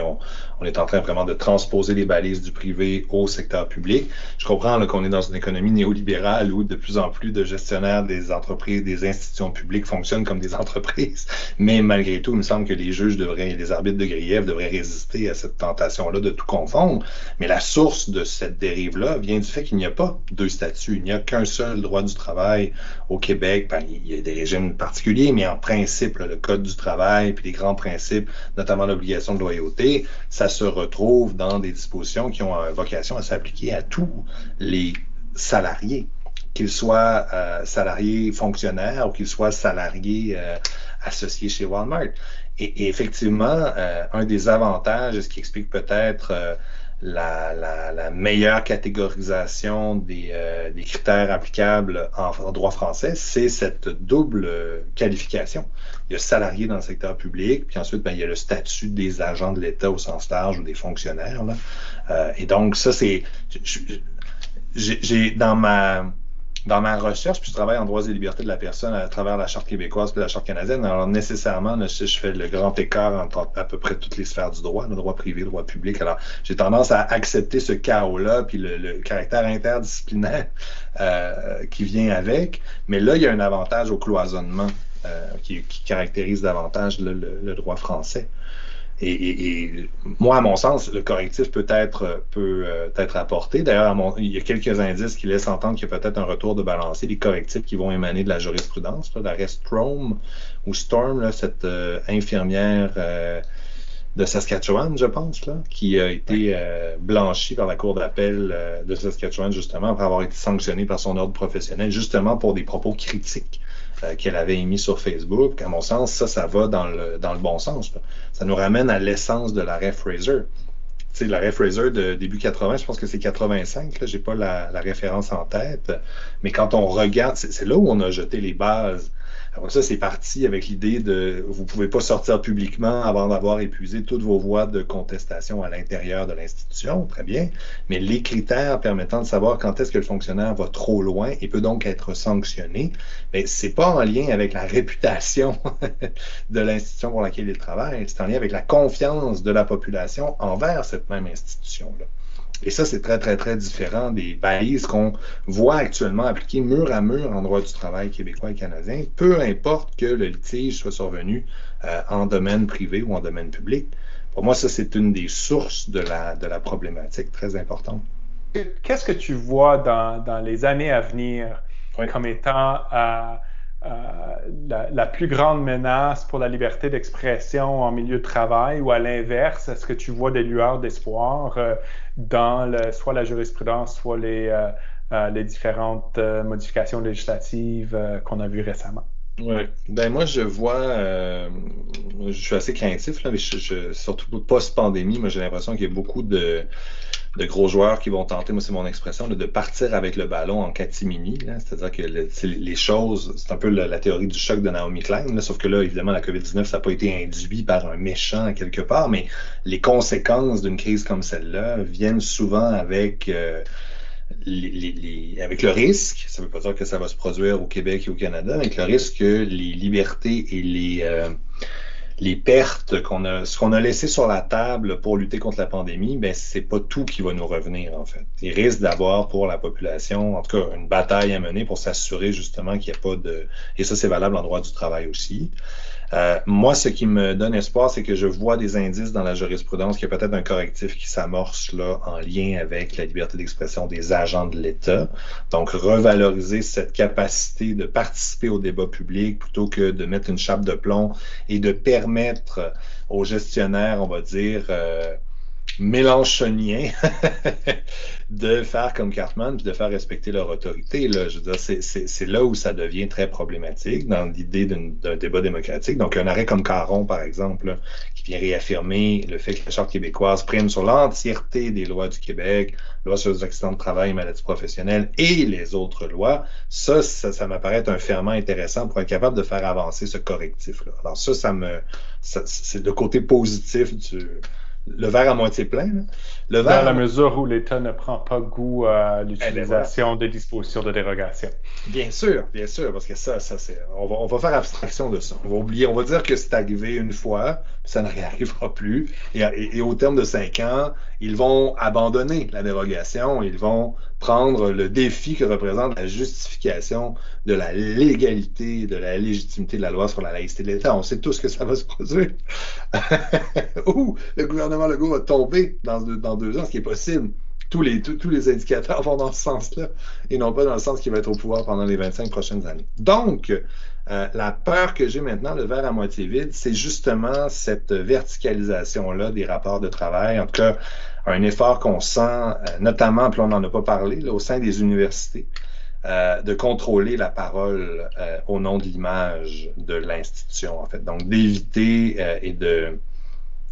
on, est en train vraiment de transposer les balises du privé au secteur public. Je comprends qu'on est dans une économie néolibérale où de plus en plus de gestionnaires des entreprises, des institutions publiques fonctionnent comme des entreprises. Mais malgré tout, il me semble que les juges devraient, les arbitres de grief devraient résister à cette tentation-là de tout confondre. Mais la source de cette dérive-là vient du fait qu'il n'y a pas deux statuts. Il n'y a qu'un seul droit du travail au Québec, ben, il y a des régimes particuliers, mais en principe, le Code du travail, puis les grands principes, notamment l'obligation de loyauté, ça se retrouve dans des dispositions qui ont vocation à s'appliquer à tous les salariés qu'il soit euh, salarié fonctionnaire ou qu'il soit salarié euh, associé chez Walmart. Et, effectivement, euh, un des avantages, ce qui explique peut-être la, meilleure catégorisation des, critères applicables en, droit français, c'est cette double qualification. Il y a salarié dans le secteur public, puis ensuite, ben, il y a le statut des agents de l'État au sens large ou des fonctionnaires. et donc, ça, c'est... J'ai dans ma dans ma recherche, puis je travaille en droits et libertés de la personne à travers la Charte québécoise et la Charte canadienne. Alors, nécessairement, je, je fais le grand écart entre à peu près toutes les sphères du droit, le droit privé, le droit public. Alors, j'ai tendance à accepter ce chaos-là, puis le, caractère interdisciplinaire euh, qui vient avec. Mais là, il y a un avantage au cloisonnement euh, qui, caractérise davantage le droit français. Et, moi, à mon sens, le correctif peut être, peut, euh, être apporté. D'ailleurs, il y a quelques indices qui laissent entendre qu'il y a peut-être un retour de balancier des correctifs qui vont émaner de la jurisprudence. L'arrêt Strom ou Storm, cette euh, infirmière euh, de Saskatchewan, je pense, là, qui a été blanchie par la Cour d'appel de Saskatchewan, justement, après avoir été sanctionnée par son ordre professionnel, justement pour des propos critiques euh, qu'elle avait émis sur Facebook. À mon sens, ça, ça va dans le, dans le bon sens. Ça nous ramène à l'essence de l'arrêt Fraser. Tu sais, l'arrêt Fraser de début 80, je pense que c'est 85, je n'ai pas la, la, référence en tête. Mais quand on regarde, c'est là où on a jeté les bases alors ça, c'est parti avec l'idée de vous ne pouvez pas sortir publiquement avant d'avoir épuisé toutes vos voies de contestation à l'intérieur de l'institution, très bien, mais les critères permettant de savoir quand est-ce que le fonctionnaire va trop loin et peut donc être sanctionné, mais c'est pas en lien avec la réputation de l'institution pour laquelle il travaille, c'est en lien avec la confiance de la population envers cette même institution-là. Et ça, c'est très, très, très différent des balises qu'on voit actuellement appliquées mur à mur en droit du travail québécois et canadien, peu importe que le litige soit survenu euh, en domaine privé ou en domaine public. Pour moi, ça, c'est une des sources de la, de la problématique très importante. Qu'est-ce que tu vois dans, dans les années à venir comme étant euh, euh, la, plus grande menace pour la liberté d'expression en milieu de travail ou à l'inverse, est-ce que tu vois des lueurs d'espoir euh, dans soit la jurisprudence, soit les, euh, les différentes modifications législatives qu'on a vues récemment? Oui. Ben moi, je vois, je suis assez craintif, là, mais je, surtout post-pandémie, moi j'ai l'impression qu'il y a beaucoup de, de gros joueurs qui vont tenter, moi c'est mon expression, de partir avec le ballon en catimini. C'est-à-dire que les choses, c'est un peu la, théorie du choc de Naomi Klein, sauf que là, évidemment, la COVID-19, ça n'a pas été induit par un méchant quelque part, mais les conséquences d'une crise comme celle-là viennent souvent avec... Euh, avec le risque, ça ne veut pas dire que ça va se produire au Québec et au Canada, mais avec le risque que les libertés et les, euh, les pertes qu'on a, ce qu'on a laissé sur la table pour lutter contre la pandémie, ben c'est pas tout qui va nous revenir en fait. Il risque d'avoir pour la population, en tout cas, une bataille à mener pour s'assurer justement qu'il n'y a pas de, et ça c'est valable en droit du travail aussi, euh, moi, ce qui me donne espoir, c'est que je vois des indices dans la jurisprudence qu'il y a peut-être un correctif qui s'amorce là en lien avec la liberté d'expression des agents de l'État. Donc, revaloriser cette capacité de participer au débat public plutôt que de mettre une chape de plomb et de permettre aux gestionnaires, on va dire, euh, mélanchonien de faire comme Cartman puis de faire respecter leur autorité. Là. Je veux dire, c'est là où ça devient très problématique dans l'idée d'un débat démocratique. Donc, un arrêt comme Caron, par exemple, qui vient réaffirmer le fait que la Charte québécoise prime sur l'entièreté des lois du Québec, loi sur les accidents de travail et maladies professionnelles et les autres lois, ça, ça, m'apparaît être un ferment intéressant pour être capable de faire avancer ce correctif-là. Alors ça, ça me, c'est le côté positif du, le verre à moitié plein. Le verre Dans la mesure où l'État ne prend pas goût à eh ben l'utilisation des dispositions de dérogation. Bien sûr, bien sûr, parce que ça, ça c'est. On va, faire abstraction de ça. On va oublier, on va dire que c'est arrivé une fois, ça ne réarrivera plus. Et, au terme de cinq ans, ils vont abandonner la dérogation, ils vont prendre le défi que représente la justification de la légalité, de la légitimité de la loi sur la laïcité de l'État. On sait tous que ça va se produire. Ou le gouvernement Legault va tomber dans, deux ans, ce qui est possible. Tous les, tous, les indicateurs vont dans ce sens-là et non pas dans le sens qu'il va être au pouvoir pendant les 25 prochaines années. Donc, euh, la peur que j'ai maintenant, le verre à moitié vide, c'est justement cette verticalisation-là des rapports de travail. En tout cas, un effort qu'on sent, euh, notamment, puis on n'en a pas parlé, au sein des universités. euh, de contrôler la parole au nom de l'image de l'institution, en fait. Donc, d'éviter et de,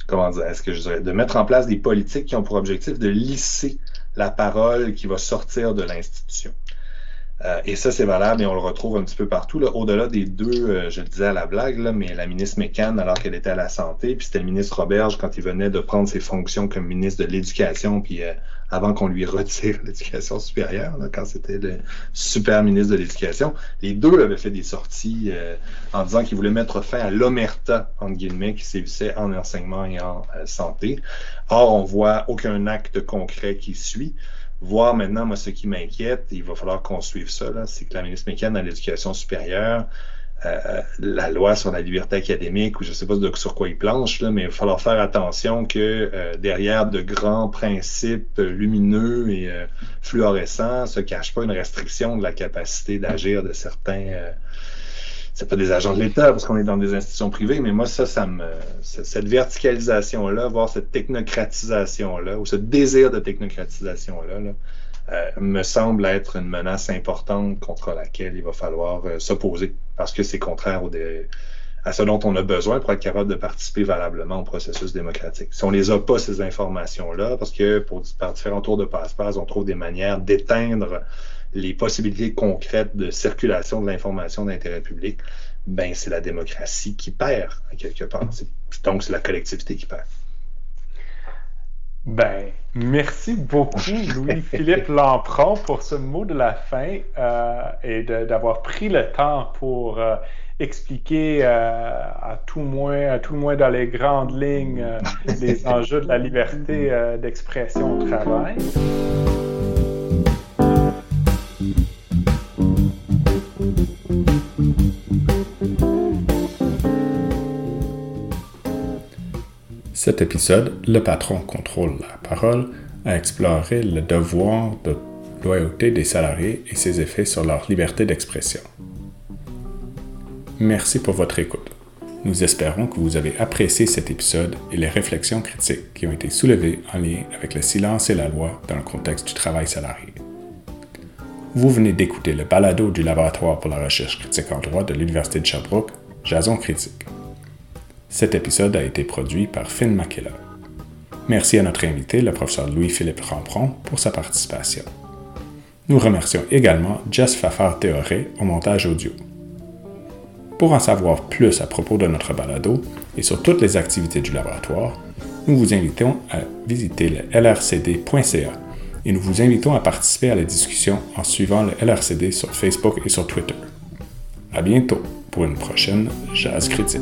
comment dire, est-ce que je dirais, de mettre en place des politiques qui ont pour objectif de lisser la parole qui va sortir de l'institution. Euh, et ça, c'est valable et on le retrouve un petit peu partout. Au-delà des deux, euh, je le disais à la blague, là, mais la ministre McCann, alors qu'elle était à la santé, puis c'était le ministre Roberge quand il venait de prendre ses fonctions comme ministre de l'Éducation, puis euh, avant qu'on lui retire l'éducation supérieure, là, quand c'était le super ministre de l'Éducation, les deux avaient fait des sorties en disant qu'ils voulaient mettre fin à l'omerta, entre guillemets, qui sévissait en enseignement et en santé. Or, on voit aucun acte concret qui suit voir maintenant, moi, ce qui m'inquiète, il va falloir qu'on suive ça, c'est que la ministre McCann à l'éducation supérieure, euh, la loi sur la liberté académique, ou je ne sais pas sur quoi il planche, là, mais il va falloir faire attention que euh, derrière de grands principes lumineux et euh, fluorescents se cache pas une restriction de la capacité d'agir de certains c'est pas des agents de l'État parce qu'on est dans des institutions privées, mais moi, ça, ça me. Cette verticalisation-là, voire cette technocratisation-là, ou ce désir de technocratisation-là, euh, me semble être une menace importante contre laquelle il va falloir euh, s'opposer parce que c'est contraire au à ce dont on a besoin pour être capable de participer valablement au processus démocratique. Si on les a pas, ces informations-là, parce que pour, par différents tours de passe-passe, on trouve des manières d'éteindre les possibilités concrètes de circulation de l'information d'intérêt public, ben c'est la démocratie qui perd, quelque part. Donc, c'est la collectivité qui perd. Ben, merci beaucoup, Louis-Philippe Lampron, pour ce mot de la fin euh, et d'avoir pris le temps pour euh, expliquer euh, à, tout moins, à tout le moins dans les grandes lignes les enjeux de la liberté d'expression au travail. Cet épisode, Le patron contrôle la parole, a exploré le devoir de loyauté des salariés et ses effets sur leur liberté d'expression. Merci pour votre écoute. Nous espérons que vous avez apprécié cet épisode et les réflexions critiques qui ont été soulevées en lien avec le silence et la loi dans le contexte du travail salarié. Vous venez d'écouter le balado du Laboratoire pour la recherche critique en droit de l'Université de Sherbrooke, Jason Critique. Cet épisode a été produit par Finn Makela. Merci à notre invité, le professeur Louis-Philippe Rampron, pour sa participation. Nous remercions également Jess Fafard Théoré au montage audio. Pour en savoir plus à propos de notre balado et sur toutes les activités du laboratoire, nous vous invitons à visiter le lrcd.ca et nous vous invitons à participer à la discussion en suivant le LRCD sur Facebook et sur Twitter. À bientôt pour une prochaine Jazz Critique.